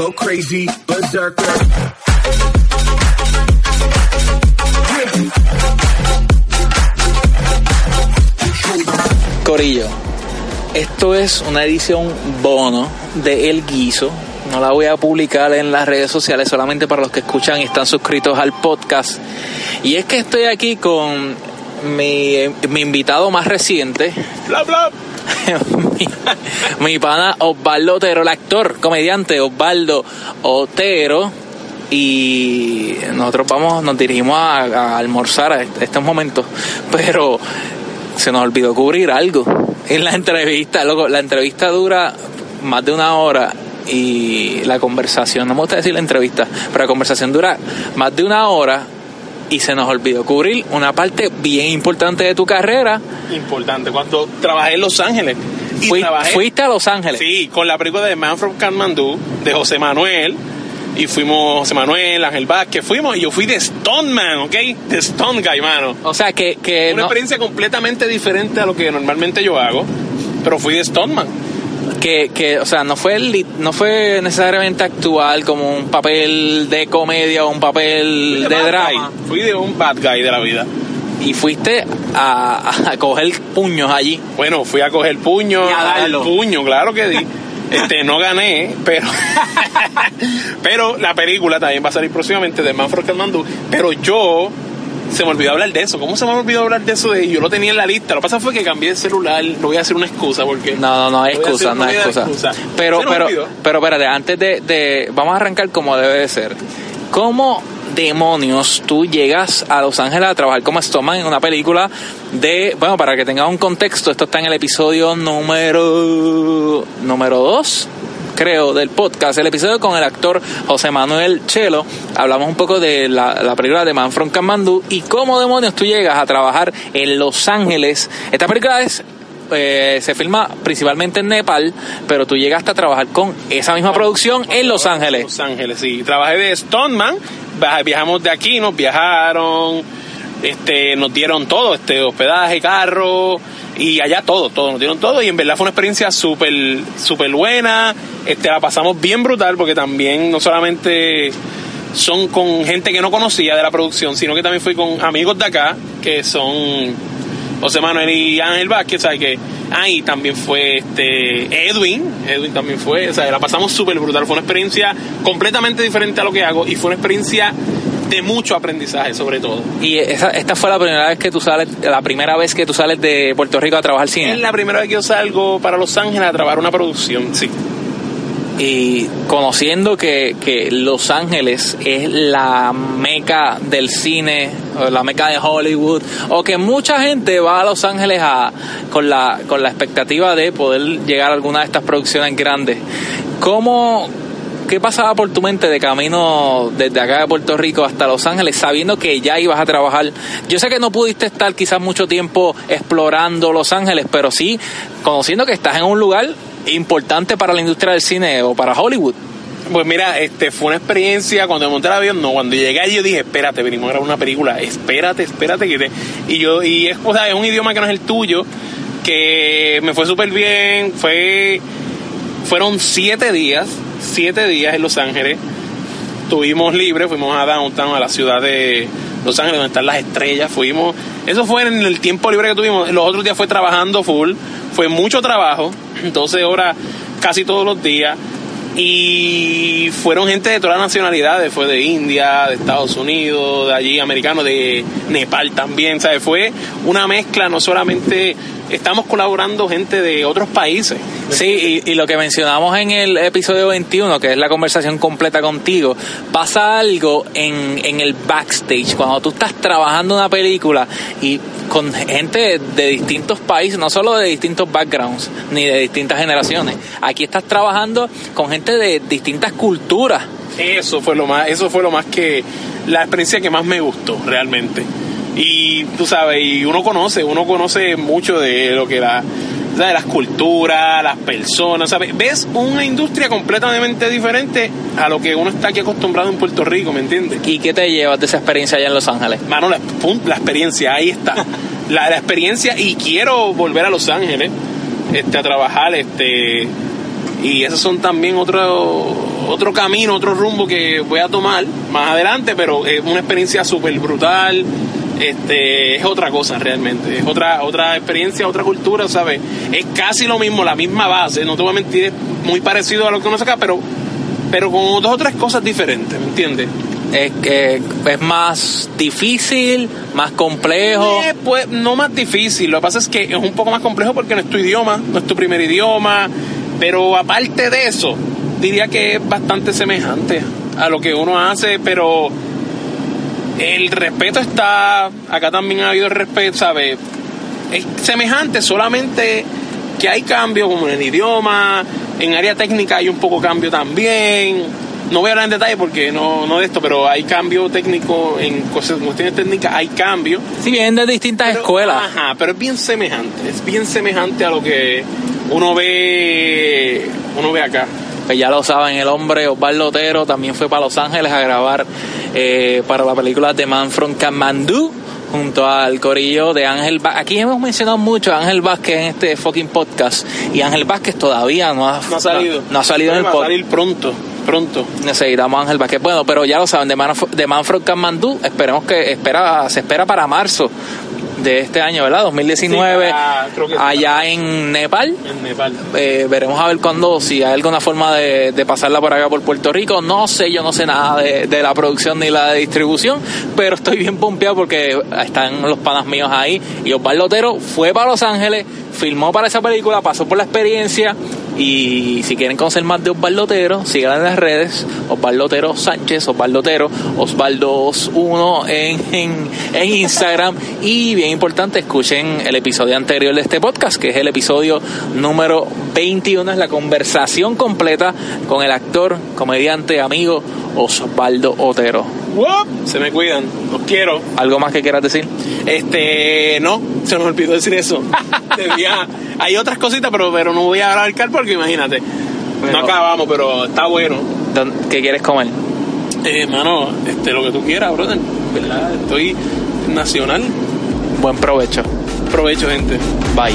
go crazy, berserker. Corillo, esto es una edición bono de El Guiso. No la voy a publicar en las redes sociales solamente para los que escuchan y están suscritos al podcast. Y es que estoy aquí con mi, mi invitado más reciente, Bla, bla. mi, pana Osvaldo Otero, el actor, comediante Osvaldo Otero. Y nosotros vamos, nos dirigimos a, a almorzar a est- estos momentos, pero se nos olvidó cubrir algo en la entrevista. Loco, la entrevista dura más de una hora y la conversación, no me gusta decir la entrevista, pero la conversación dura más de una hora y se nos olvidó cubrir una parte bien importante de tu carrera. Importante. Cuando trabajé en Los Ángeles. Y Fui- trabajé, fuiste a Los Ángeles. Sí, con la película de Man from Kathmandu, de José Manuel. Y fuimos José Manuel, Ángel Vázquez, fuimos y yo fui de Stone Man, ¿ok? De Stone Guy, mano. O sea que, que Una no, experiencia completamente diferente a lo que normalmente yo hago, pero fui de Stone Man. Que, que, o sea, no fue el no fue necesariamente actual como un papel de comedia o un papel de bad drama. Fui de un bad guy de la vida. Y fuiste a, a coger puños allí. Bueno, fui a coger puño, Y a darlo. puño, claro que di. Este, no gané, pero pero la película también va a salir próximamente de Manfred Kathmandu, pero yo se me olvidó hablar de eso. ¿Cómo se me olvidó hablar de eso? De, yo lo tenía en la lista. Lo que pasa fue que cambié de celular. No voy a hacer una excusa porque No, no, no hay excusa, no hay excusa. excusa. Pero, pero, olvidó. pero espérate, antes de, de, vamos a arrancar como debe de ser. ¿Cómo demonios tú llegas a Los Ángeles a trabajar como Stoneman en una película de, bueno, para que tengas un contexto, esto está en el episodio número, número 2, creo, del podcast, el episodio con el actor José Manuel Chelo, hablamos un poco de la, la película de Man from y cómo demonios tú llegas a trabajar en Los Ángeles. Esta película es eh, se filma principalmente en Nepal, pero tú llegaste a trabajar con esa misma producción en Los Ángeles. Los Ángeles, sí. Trabajé de Stoneman, Viaj- viajamos de aquí, nos viajaron, este, nos dieron todo, este, hospedaje, carro, y allá todo, todo, nos dieron todo, y en verdad fue una experiencia súper, súper buena, este, la pasamos bien brutal, porque también no solamente son con gente que no conocía de la producción, sino que también fui con amigos de acá, que son José Manuel y Ángel Vázquez, ¿sabes? Que ahí también fue este Edwin, Edwin también fue, o sea, la pasamos súper brutal, fue una experiencia completamente diferente a lo que hago y fue una experiencia de mucho aprendizaje sobre todo. Y esa, esta fue la primera vez que tú sales, la primera vez que tú sales de Puerto Rico a trabajar cine. Es la primera vez que yo salgo para Los Ángeles a trabajar una producción, sí. Y conociendo que, que Los Ángeles es la meca del cine, o la meca de Hollywood, o que mucha gente va a Los Ángeles a, con, la, con la expectativa de poder llegar a alguna de estas producciones grandes. ¿Cómo, ¿Qué pasaba por tu mente de camino desde acá de Puerto Rico hasta Los Ángeles, sabiendo que ya ibas a trabajar? Yo sé que no pudiste estar quizás mucho tiempo explorando Los Ángeles, pero sí conociendo que estás en un lugar importante para la industria del cine o para Hollywood. Pues mira, este fue una experiencia cuando me monté el avión, no, cuando llegué allí yo dije, espérate, venimos a grabar una película, espérate, espérate que te... Y yo, y es, o sea, es un idioma que no es el tuyo, que me fue súper bien, fue, fueron siete días, siete días en Los Ángeles, estuvimos libres, fuimos a Downtown, a la ciudad de Los Ángeles, donde están las estrellas, fuimos, eso fue en el tiempo libre que tuvimos, los otros días fue trabajando full, fue mucho trabajo, 12 horas casi todos los días, y fueron gente de todas las nacionalidades, fue de India, de Estados Unidos, de allí americano, de Nepal también, ¿sabes? Fue una mezcla, no solamente estamos colaborando gente de otros países. Sí, y, y lo que mencionamos en el episodio 21, que es la conversación completa contigo, pasa algo en, en el backstage, cuando tú estás trabajando una película y con gente de distintos países, no solo de distintos backgrounds, ni de distintas generaciones. Aquí estás trabajando con gente de distintas culturas. Eso fue lo más, eso fue lo más que la experiencia que más me gustó realmente. Y tú sabes, y uno conoce, uno conoce mucho de lo que la ¿sabes? las culturas, las personas, ¿sabes? Ves una industria completamente diferente a lo que uno está aquí acostumbrado en Puerto Rico, ¿me entiendes? ¿Y qué te llevas de esa experiencia allá en Los Ángeles? Mano, la, la experiencia, ahí está. La, la experiencia y quiero volver a Los Ángeles este, a trabajar, este, Y esos son también otro, otro camino, otro rumbo que voy a tomar más adelante, pero es una experiencia súper brutal. Este, es otra cosa realmente, es otra, otra experiencia, otra cultura, ¿sabes? Es casi lo mismo, la misma base, no te voy a mentir, es muy parecido a lo que uno acá, pero, pero con dos o tres cosas diferentes, ¿me entiendes? Es que es más difícil, más complejo. Eh, pues no más difícil, lo que pasa es que es un poco más complejo porque no es tu idioma, no es tu primer idioma, pero aparte de eso, diría que es bastante semejante a lo que uno hace, pero el respeto está, acá también ha habido el respeto, ¿sabes? Es semejante, solamente que hay cambio como en el idioma, en área técnica hay un poco cambio también. No voy a hablar en detalle porque no, no de esto, pero hay cambio técnico en cosas, cuestiones técnicas, hay cambio. Sí, vienen de distintas Pero- escuelas. Ajá, pero es bien semejante, es bien semejante a lo que uno ve, uno ve acá. Pues ya lo saben, el hombre Osvaldo Otero también fue para Los Ángeles a grabar eh, para la película The Man from Kathmandu junto al corillo de Ángel Vázquez. Aquí hemos mencionado mucho a Ángel Vázquez en este fucking podcast y Ángel Vázquez todavía no ha, No ha salido. no ha salido en el Va a podcast. salir pronto, pronto. Necesitamos a Ángel Vázquez. Bueno, pero ya lo saben, de Man, de Man from Kathmandu, esperemos que espera, se espera para marzo de este año, ¿verdad? 2019, Sí, para- creo que sí, allá en Nepal. En Nepal. Eh, veremos a ver cuándo, si hay alguna forma de, de pasarla por acá por Puerto Rico. No sé, yo no sé nada de, de la producción ni la distribución, pero estoy bien pompeado porque están los panas míos ahí. Y Osvaldo Otero fue para Los Ángeles, filmó para esa película, pasó por la experiencia. Y si quieren conocer más de Osvaldo Otero, sigan en las redes, Osvaldo Otero Sánchez, Osvaldo Otero, Osvaldo1 en, en, en Instagram. Y bien importante, escuchen el episodio anterior de este podcast, que es el episodio número 21, es la conversación completa con el actor, comediante, amigo Osvaldo Otero. Se me cuidan, los quiero. ¿Algo más que quieras decir? Este, no, se nos olvidó decir eso. Debía- hay otras cositas, pero, pero no voy a abarcar porque imagínate. Pero- no acabamos, pero está bueno. ¿Dónde- ¿Qué quieres comer? Eh, mano, este, lo que tú quieras, brother. ¿Verdad? Estoy nacional. Buen provecho. Provecho, gente. Bye.